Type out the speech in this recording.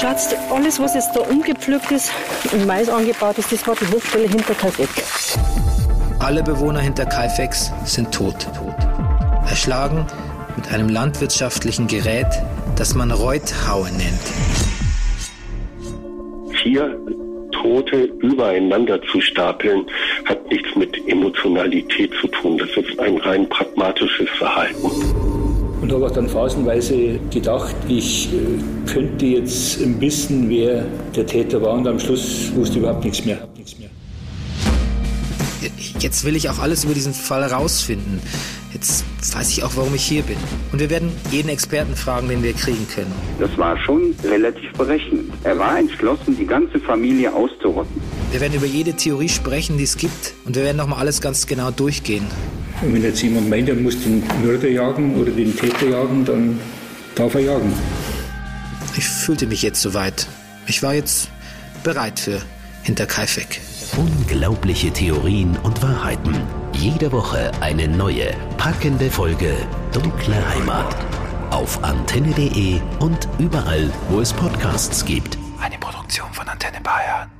Schatz, alles, was jetzt da umgepflückt ist und Mais angebaut ist, das war die Hochstelle hinter Kalfeck. Alle Bewohner hinter Kalfex sind tot. Erschlagen mit einem landwirtschaftlichen Gerät, das man Reuthaue nennt. Vier Tote übereinander zu stapeln, hat nichts mit Emotionalität zu tun. Das ist ein rein pragmatisches Verhalten. Und habe auch dann phasenweise gedacht, ich äh, könnte jetzt wissen, wer der Täter war. Und am Schluss wusste ich überhaupt nichts mehr. Nichts mehr. Jetzt will ich auch alles über diesen Fall herausfinden. Jetzt weiß ich auch, warum ich hier bin. Und wir werden jeden Experten fragen, den wir kriegen können. Das war schon relativ berechnend. Er war entschlossen, die ganze Familie auszurotten. Wir werden über jede Theorie sprechen, die es gibt. Und wir werden nochmal alles ganz genau durchgehen. Und wenn jetzt jemand meint, er muss den Mörder jagen oder den Täter jagen, dann darf er jagen. Ich fühlte mich jetzt soweit. Ich war jetzt bereit für Hinterkaifeck. Unglaubliche Theorien und Wahrheiten. Jede Woche eine neue, packende Folge Dunkle Heimat. Auf antenne.de und überall, wo es Podcasts gibt. Eine Produktion von Antenne Bayern.